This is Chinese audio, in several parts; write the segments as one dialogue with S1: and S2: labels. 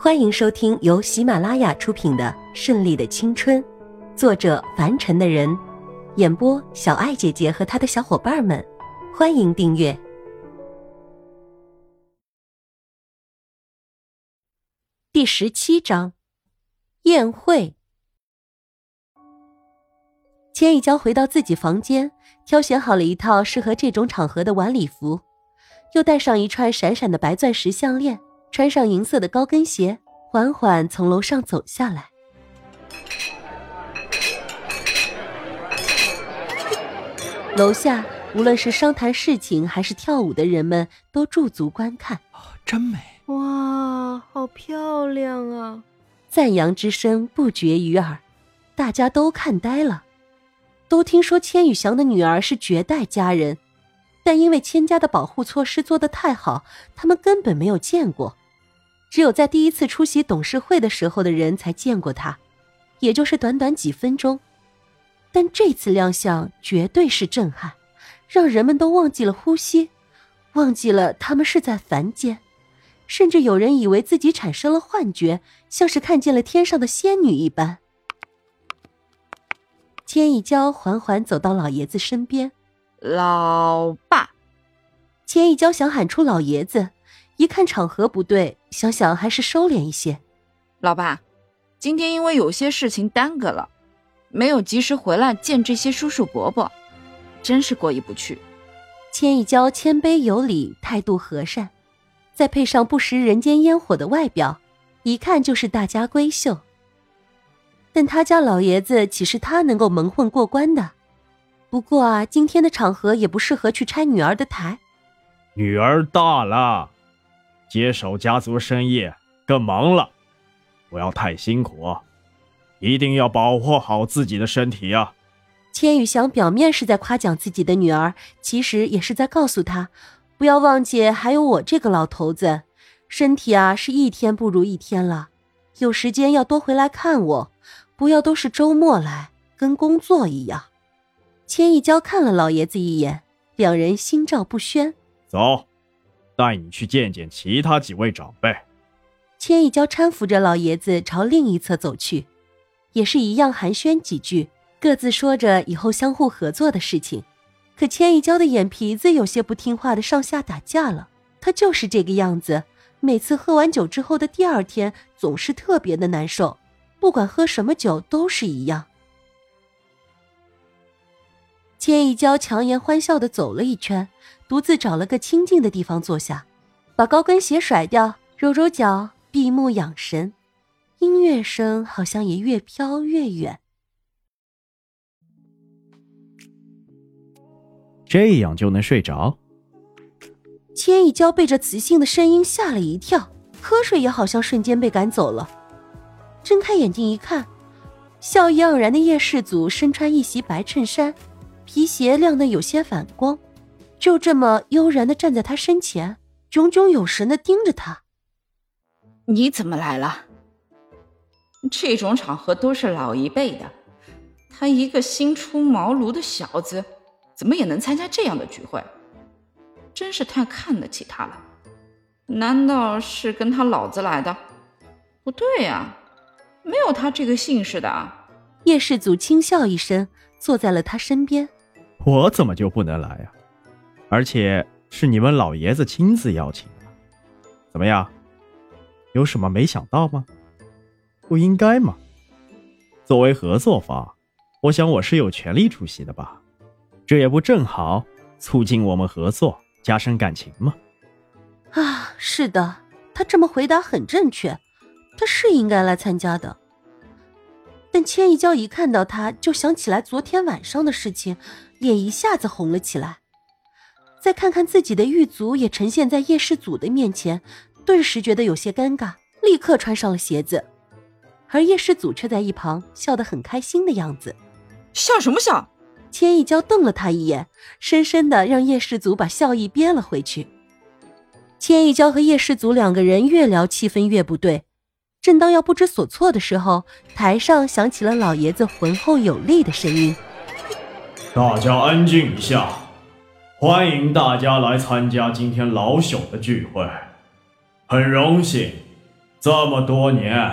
S1: 欢迎收听由喜马拉雅出品的《顺利的青春》，作者凡尘的人，演播小爱姐姐和她的小伙伴们。欢迎订阅第十七章宴会。千一娇回到自己房间，挑选好了一套适合这种场合的晚礼服，又戴上一串闪闪的白钻石项链。穿上银色的高跟鞋，缓缓从楼上走下来。楼下无论是商谈事情还是跳舞的人们，都驻足观看。
S2: 真美！
S3: 哇，好漂亮啊！
S1: 赞扬之声不绝于耳，大家都看呆了。都听说千羽翔的女儿是绝代佳人，但因为千家的保护措施做得太好，他们根本没有见过。只有在第一次出席董事会的时候的人才见过他，也就是短短几分钟。但这次亮相绝对是震撼，让人们都忘记了呼吸，忘记了他们是在凡间，甚至有人以为自己产生了幻觉，像是看见了天上的仙女一般。千一娇缓缓走到老爷子身边，
S3: 老爸。
S1: 千一娇想喊出老爷子。一看场合不对，想想还是收敛一些。
S3: 老爸，今天因为有些事情耽搁了，没有及时回来见这些叔叔伯伯，真是过意不去。
S1: 千一娇谦卑有礼，态度和善，再配上不食人间烟火的外表，一看就是大家闺秀。但他家老爷子岂是他能够蒙混过关的？不过啊，今天的场合也不适合去拆女儿的台。
S4: 女儿大了。接手家族生意更忙了，不要太辛苦，一定要保护好自己的身体啊！
S1: 千羽翔表面是在夸奖自己的女儿，其实也是在告诉她，不要忘记还有我这个老头子，身体啊是一天不如一天了，有时间要多回来看我，不要都是周末来，跟工作一样。千一娇看了老爷子一眼，两人心照不宣，
S4: 走。带你去见见其他几位长辈。
S1: 千一娇搀扶着老爷子朝另一侧走去，也是一样寒暄几句，各自说着以后相互合作的事情。可千一娇的眼皮子有些不听话的上下打架了。她就是这个样子，每次喝完酒之后的第二天总是特别的难受，不管喝什么酒都是一样。千一娇强颜欢笑的走了一圈。独自找了个清静的地方坐下，把高跟鞋甩掉，揉揉脚，闭目养神。音乐声好像也越飘越远。
S4: 这样就能睡着？
S1: 千一娇被这磁性的声音吓了一跳，瞌睡也好像瞬间被赶走了。睁开眼睛一看，笑意盎然的叶世祖身穿一袭白衬衫，皮鞋亮得有些反光。就这么悠然的站在他身前，炯炯有神的盯着他。
S3: 你怎么来了？这种场合都是老一辈的，他一个新出茅庐的小子，怎么也能参加这样的聚会？真是太看得起他了。难道是跟他老子来的？不对呀，没有他这个姓氏的。
S1: 叶世祖轻笑一声，坐在了他身边。
S4: 我怎么就不能来呀？而且是你们老爷子亲自邀请的，怎么样？有什么没想到吗？不应该吗？作为合作方，我想我是有权利出席的吧？这也不正好促进我们合作，加深感情吗？
S1: 啊，是的，他这么回答很正确，他是应该来参加的。但千一娇一看到他，就想起来昨天晚上的事情，脸一下子红了起来。再看看自己的狱卒也呈现在叶世祖的面前，顿时觉得有些尴尬，立刻穿上了鞋子。而叶世祖却在一旁笑得很开心的样子。
S3: 笑什么笑？
S1: 千一娇瞪了他一眼，深深的让叶世祖把笑意憋了回去。千一娇和叶世祖两个人越聊气氛越不对，正当要不知所措的时候，台上响起了老爷子浑厚有力的声音：“
S4: 大家安静一下。”欢迎大家来参加今天老朽的聚会，很荣幸这么多年，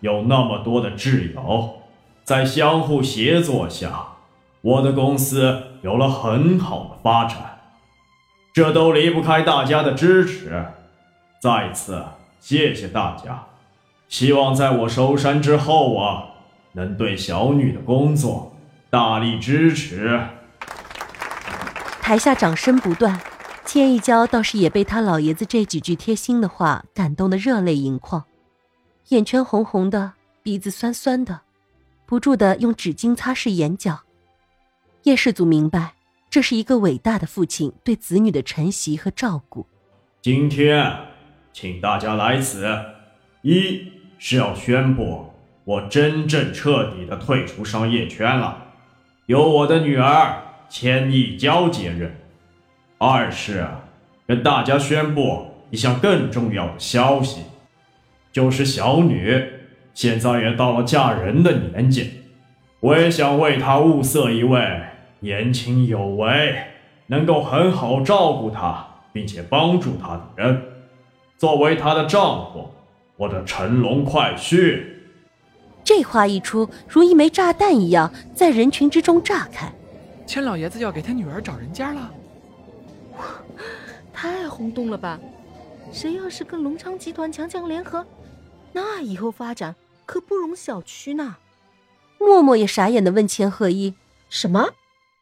S4: 有那么多的挚友，在相互协作下，我的公司有了很好的发展，这都离不开大家的支持。再次谢谢大家，希望在我收山之后啊，能对小女的工作大力支持。
S1: 台下掌声不断，千一娇倒是也被他老爷子这几句贴心的话感动得热泪盈眶，眼圈红红的，鼻子酸酸的，不住的用纸巾擦拭眼角。叶世祖明白，这是一个伟大的父亲对子女的承袭和照顾。
S4: 今天，请大家来此，一是要宣布我真正彻底的退出商业圈了，由我的女儿。千亿交接任，二是跟大家宣布一项更重要的消息，就是小女现在也到了嫁人的年纪，我也想为她物色一位年轻有为、能够很好照顾她并且帮助她的人，作为她的丈夫，我的乘龙快婿。
S1: 这话一出，如一枚炸弹一样在人群之中炸开。
S2: 千老爷子要给他女儿找人家了，
S5: 太轰动了吧！谁要是跟隆昌集团强强联合，那以后发展可不容小觑呢。
S1: 默默也傻眼的问千鹤一：“
S5: 什么？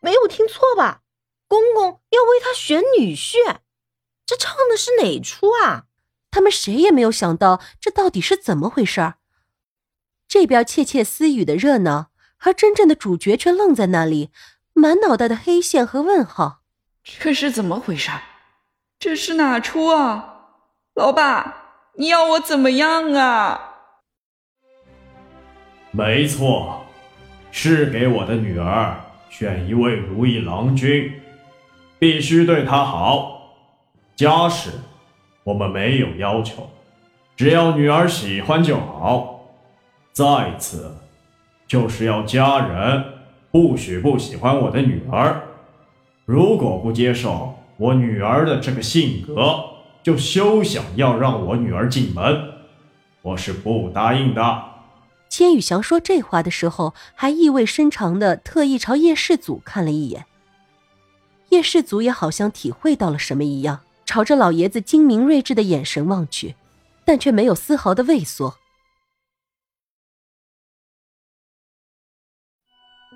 S5: 没有听错吧？公公要为他选女婿？这唱的是哪出啊？”
S1: 他们谁也没有想到这到底是怎么回事儿。这边窃窃私语的热闹，而真正的主角却愣在那里。满脑袋的黑线和问号，
S3: 这是怎么回事？这是哪出啊？老爸，你要我怎么样啊？
S4: 没错，是给我的女儿选一位如意郎君，必须对她好。家事我们没有要求，只要女儿喜欢就好。再次，就是要家人。不许不喜欢我的女儿，如果不接受我女儿的这个性格，就休想要让我女儿进门，我是不答应的。
S1: 千羽翔说这话的时候，还意味深长的特意朝叶世祖看了一眼。叶世祖也好像体会到了什么一样，朝着老爷子精明睿智的眼神望去，但却没有丝毫的畏缩。